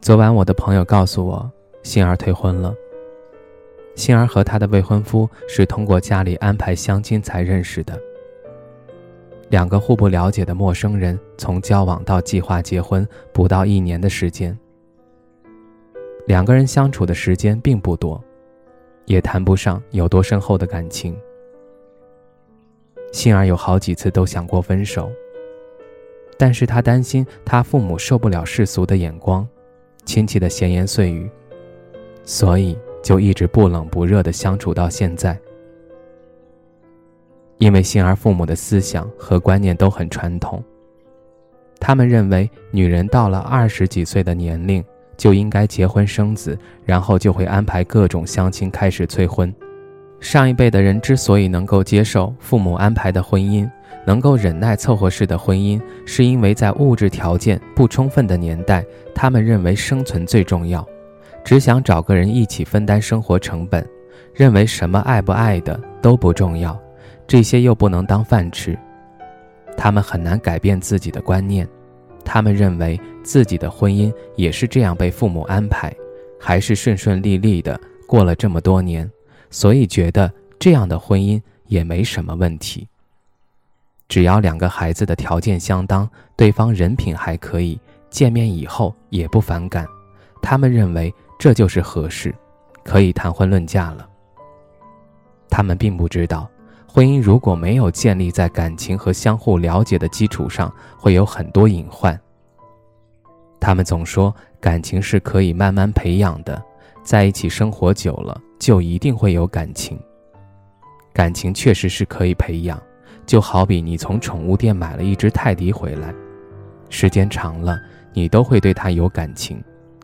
昨晚，我的朋友告诉我，杏儿退婚了。杏儿和她的未婚夫是通过家里安排相亲才认识的。两个互不了解的陌生人，从交往到计划结婚不到一年的时间。两个人相处的时间并不多，也谈不上有多深厚的感情。杏儿有好几次都想过分手，但是她担心她父母受不了世俗的眼光。亲戚的闲言碎语，所以就一直不冷不热的相处到现在。因为杏儿父母的思想和观念都很传统，他们认为女人到了二十几岁的年龄就应该结婚生子，然后就会安排各种相亲开始催婚。上一辈的人之所以能够接受父母安排的婚姻，能够忍耐凑合式的婚姻，是因为在物质条件不充分的年代，他们认为生存最重要，只想找个人一起分担生活成本，认为什么爱不爱的都不重要，这些又不能当饭吃，他们很难改变自己的观念，他们认为自己的婚姻也是这样被父母安排，还是顺顺利利的过了这么多年。所以觉得这样的婚姻也没什么问题。只要两个孩子的条件相当，对方人品还可以，见面以后也不反感，他们认为这就是合适，可以谈婚论嫁了。他们并不知道，婚姻如果没有建立在感情和相互了解的基础上，会有很多隐患。他们总说感情是可以慢慢培养的，在一起生活久了。就一定会有感情，感情确实是可以培养，就好比你从宠物店买了一只泰迪回来，时间长了，你都会对它有感情，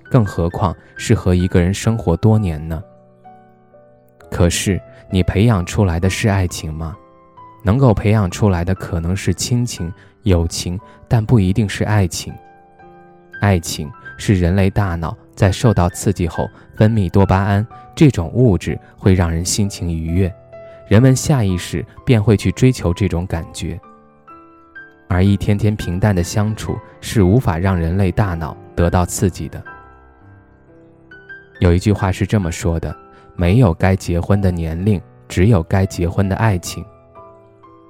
更何况是和一个人生活多年呢？可是你培养出来的是爱情吗？能够培养出来的可能是亲情、友情，但不一定是爱情。爱情是人类大脑在受到刺激后分泌多巴胺。这种物质会让人心情愉悦，人们下意识便会去追求这种感觉。而一天天平淡的相处是无法让人类大脑得到刺激的。有一句话是这么说的：没有该结婚的年龄，只有该结婚的爱情。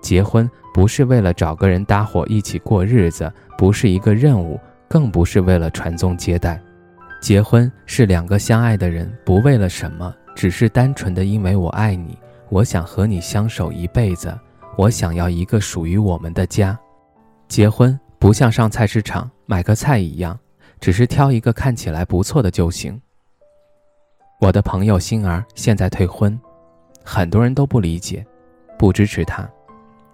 结婚不是为了找个人搭伙一起过日子，不是一个任务，更不是为了传宗接代。结婚是两个相爱的人，不为了什么，只是单纯的因为我爱你，我想和你相守一辈子，我想要一个属于我们的家。结婚不像上菜市场买个菜一样，只是挑一个看起来不错的就行。我的朋友星儿现在退婚，很多人都不理解，不支持她，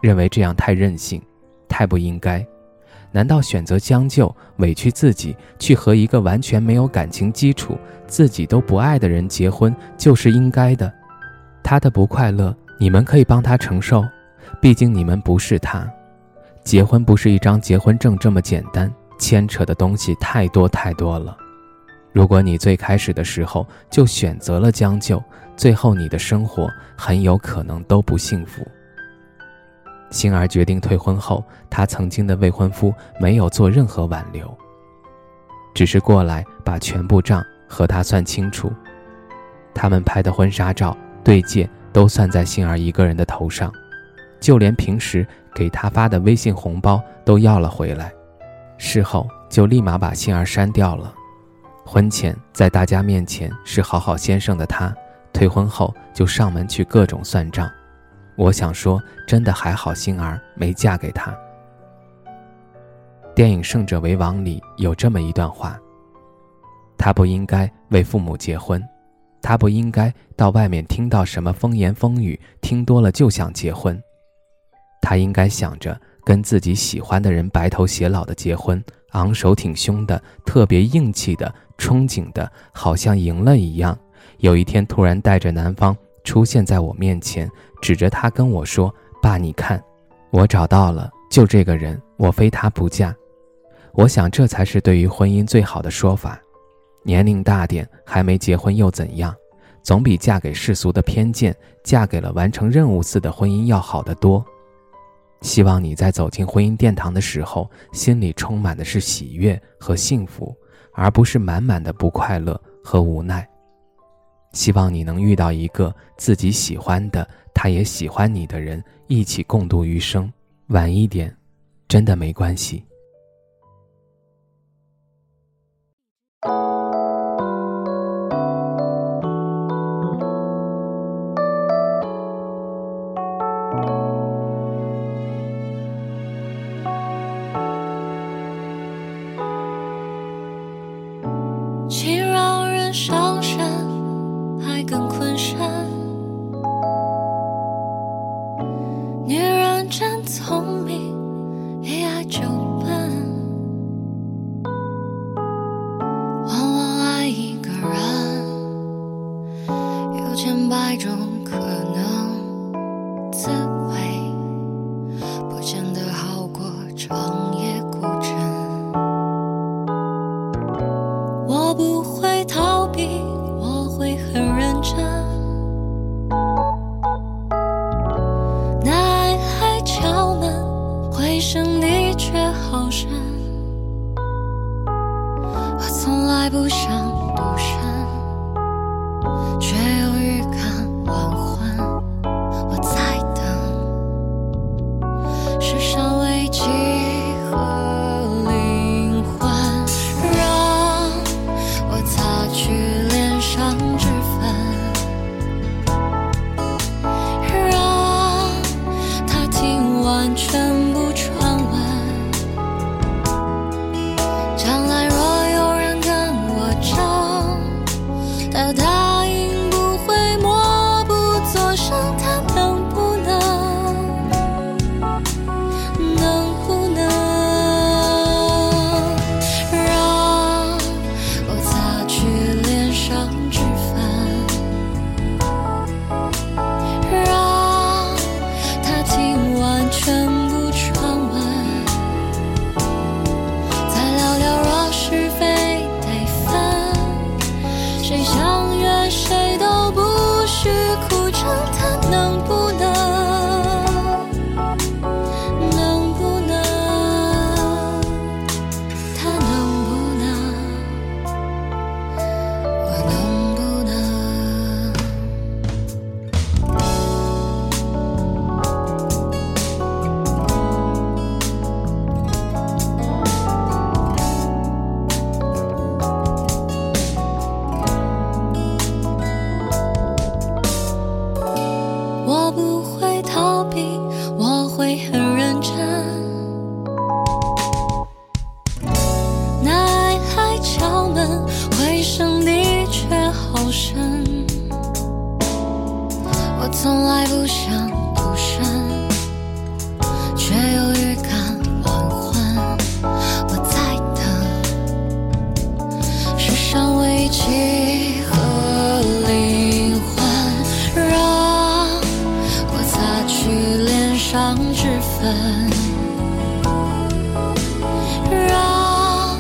认为这样太任性，太不应该。难道选择将就、委屈自己去和一个完全没有感情基础、自己都不爱的人结婚就是应该的？他的不快乐，你们可以帮他承受，毕竟你们不是他。结婚不是一张结婚证这么简单，牵扯的东西太多太多了。如果你最开始的时候就选择了将就，最后你的生活很有可能都不幸福。星儿决定退婚后，她曾经的未婚夫没有做任何挽留，只是过来把全部账和她算清楚。他们拍的婚纱照、对戒都算在杏儿一个人的头上，就连平时给她发的微信红包都要了回来。事后就立马把杏儿删掉了。婚前在大家面前是好好先生的他，退婚后就上门去各种算账。我想说，真的还好，杏儿没嫁给他。电影《胜者为王》里有这么一段话：他不应该为父母结婚，他不应该到外面听到什么风言风语，听多了就想结婚。他应该想着跟自己喜欢的人白头偕老的结婚，昂首挺胸的，特别硬气的，憧憬的，好像赢了一样。有一天突然带着男方出现在我面前，指着他跟我说：“爸，你看，我找到了，就这个人，我非他不嫁。”我想这才是对于婚姻最好的说法。年龄大点还没结婚又怎样？总比嫁给世俗的偏见，嫁给了完成任务似的婚姻要好得多。希望你在走进婚姻殿堂的时候，心里充满的是喜悦和幸福，而不是满满的不快乐和无奈。希望你能遇到一个自己喜欢的，他也喜欢你的人，一起共度余生。晚一点，真的没关系。百种可能滋味，不见得好过长夜孤枕。我不会逃避，我会很认真。那爱来敲门，回声的确好深。我从来不想我从来不想独身，却又预感晚婚。我在等世上危机和灵魂，让我擦去脸上脂粉，让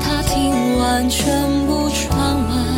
他听完全部传闻。